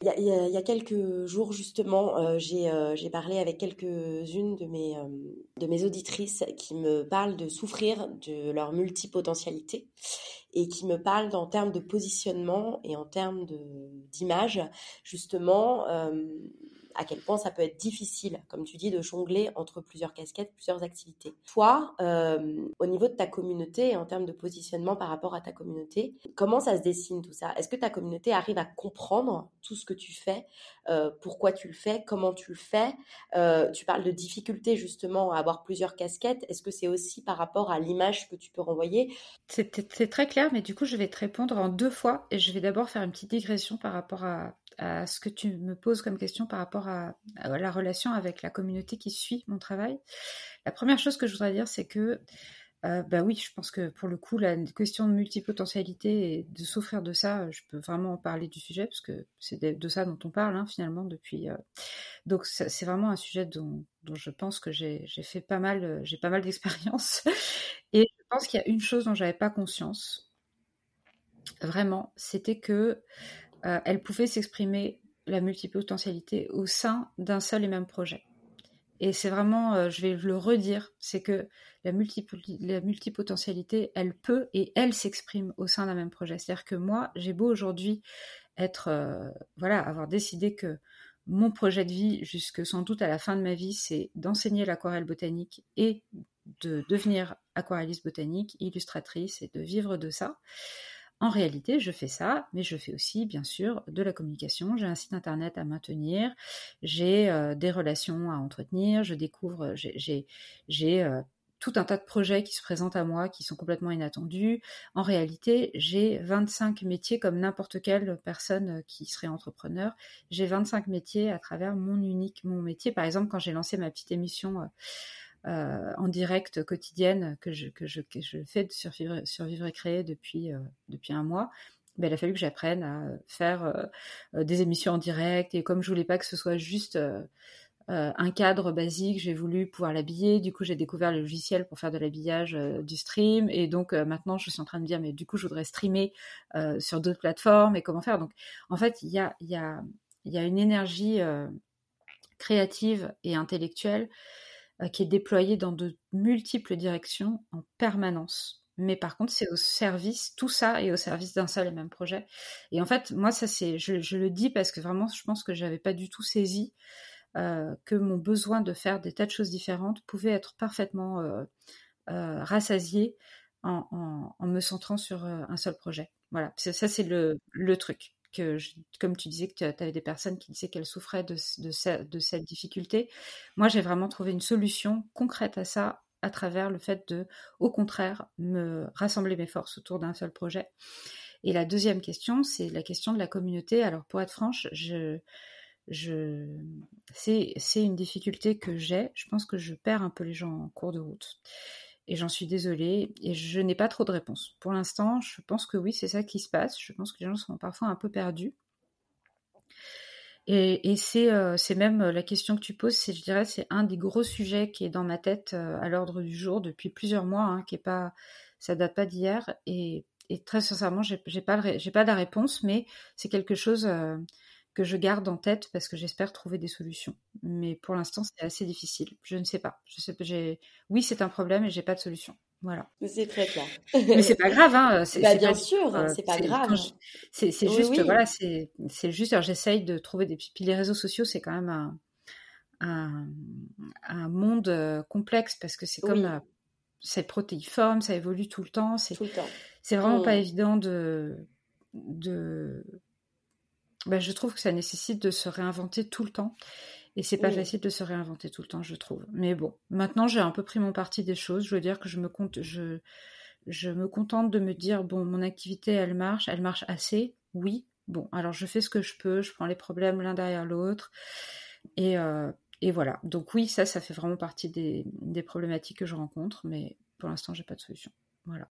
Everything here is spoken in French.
Il y, a, quelques jours justement, euh, j'ai euh, j'ai parlé avec quelques-unes de mes, euh, de mes auditrices qui me parlent de souffrir de leur multipotentialité et qui me parlent en termes de positionnement et en termes de- d'image, justement, à quel point ça peut être difficile, comme tu dis, de jongler entre plusieurs casquettes, plusieurs activités. Toi, euh, au niveau de ta communauté et en termes de positionnement par rapport à ta communauté, comment ça se dessine tout ça? Est-ce que ta communauté arrive à comprendre tout ce que tu fais, euh, pourquoi tu le fais, comment tu le fais? Euh, Tu parles de difficulté justement à avoir plusieurs casquettes. Est-ce que c'est aussi par rapport à l'image que tu peux renvoyer? C'est c'est très clair, mais du coup, je vais te répondre en deux fois et je vais d'abord faire une petite digression par rapport à, à ce que tu me poses comme question par rapport à, la relation avec la communauté qui suit mon travail. La première chose que je voudrais dire, c'est que, euh, bah oui, je pense que pour le coup, la question de multipotentialité et de souffrir de ça, je peux vraiment en parler du sujet parce que c'est de, ça dont on parle hein, finalement depuis. euh, donc c'est vraiment un sujet dont, je pense que j'ai j'ai fait pas mal, euh, j'ai pas mal d'expérience et je pense qu'il y a une chose dont j'avais pas conscience, vraiment, c'était que euh, elle pouvait s'exprimer la multipotentialité au sein d'un seul et même projet. Et c'est vraiment, euh, je vais le redire, c'est que la, multipo- la multipotentialité, elle peut et elle s'exprime au sein d'un même projet. C'est-à-dire que moi, j'ai beau aujourd'hui être, euh, voilà, avoir décidé que mon projet de vie, jusque sans doute à la fin de ma vie, c'est d'enseigner l'aquarelle botanique et de devenir aquarelliste botanique, illustratrice et de vivre de ça. En réalité, je fais ça, mais je fais aussi, bien sûr, de la communication. J'ai un site internet à maintenir, j'ai euh, des relations à entretenir, je découvre, j'ai- euh, tout un tas de projets qui se présentent à moi qui sont complètement inattendus. En réalité, j'ai 25 métiers comme n'importe quelle personne qui serait entrepreneur. J'ai 25 métiers à travers mon unique mon métier. Par exemple, quand j'ai lancé ma petite émission euh, en direct quotidienne que je, fais de survivre, et créer depuis, euh, depuis un mois, ben, il a fallu que j'apprenne à faire euh, des émissions en direct. Et comme je voulais pas que ce soit juste un cadre basique, j'ai voulu pouvoir l'habiller. Du coup, j'ai découvert le logiciel pour faire de l'habillage du stream. Et donc, maintenant, je suis en train de dire, mais du coup, je voudrais streamer sur d'autres plateformes et comment faire. Donc, en fait, il y a, une énergie créative et intellectuelle qui est déployée dans de multiples directions en permanence. Mais par contre, c'est au service, tout ça est au service d'un seul et même projet. Et en fait, moi, ça c'est, je, le dis parce que vraiment, je pense que j'avais pas du tout saisi euh, que mon besoin de faire des tas de choses différentes pouvait être parfaitement euh, euh, rassasié en, me centrant sur euh, un seul projet. Voilà, ça c'est le truc. Comme tu disais que tu avais des personnes qui disaient qu'elles souffraient de, de, ce, de cette difficulté, moi j'ai vraiment trouvé une solution concrète à ça à travers le fait de, au contraire, me rassembler mes forces autour d'un seul projet. Et la deuxième question, c'est la question de la communauté. Alors pour être franche, c'est une difficulté que j'ai. Je pense que je perds un peu les gens en cours de route. Et j'en suis désolée. Et je n'ai pas trop de réponses. Pour l'instant, je pense que oui, c'est ça qui se passe. Je pense que les gens sont parfois un peu perdus. Et, c'est, euh, c'est même la question que tu poses, c'est, je dirais, c'est un des gros sujets qui est dans ma tête euh, à l'ordre du jour depuis plusieurs mois, hein, qui est pas, ça date pas d'hier. Et, très sincèrement, j'ai, j'ai pas, j'ai pas la réponse, mais c'est quelque chose euh, que je garde en tête parce que j'espère trouver des solutions. Mais pour l'instant, c'est assez difficile. Je ne sais pas. Je sais. J'ai, oui, c'est un problème et j'ai pas de solution. Voilà. C'est très clair. Mais c'est pas grave, hein. C'est, bah, c'est bien pas, sûr, euh, c'est pas grave. Je, c'est, juste, oui. voilà, c'est, c'est juste. Alors, j'essaye de trouver des. Puis les réseaux sociaux, c'est quand même un, un, un monde euh, complexe parce que c'est comme. Oui. Euh, c'est protéiforme, ça évolue tout le temps. C'est, tout le temps. c'est vraiment Mmh. pas évident de. de bah, je trouve que ça nécessite de se réinventer tout le temps. Et c'est pas Oui. facile de se réinventer tout le temps, je trouve. Mais bon, maintenant j'ai un peu pris mon parti des choses. Je veux dire que je me compte, je, je me contente de me dire bon, mon activité elle marche, elle marche assez Oui. Bon, alors je fais ce que je peux, je prends les problèmes l'un derrière l'autre. Et, et, voilà. Donc oui, ça, ça fait vraiment partie des, des problématiques que je rencontre, mais pour l'instant, j'ai pas de solution. Voilà.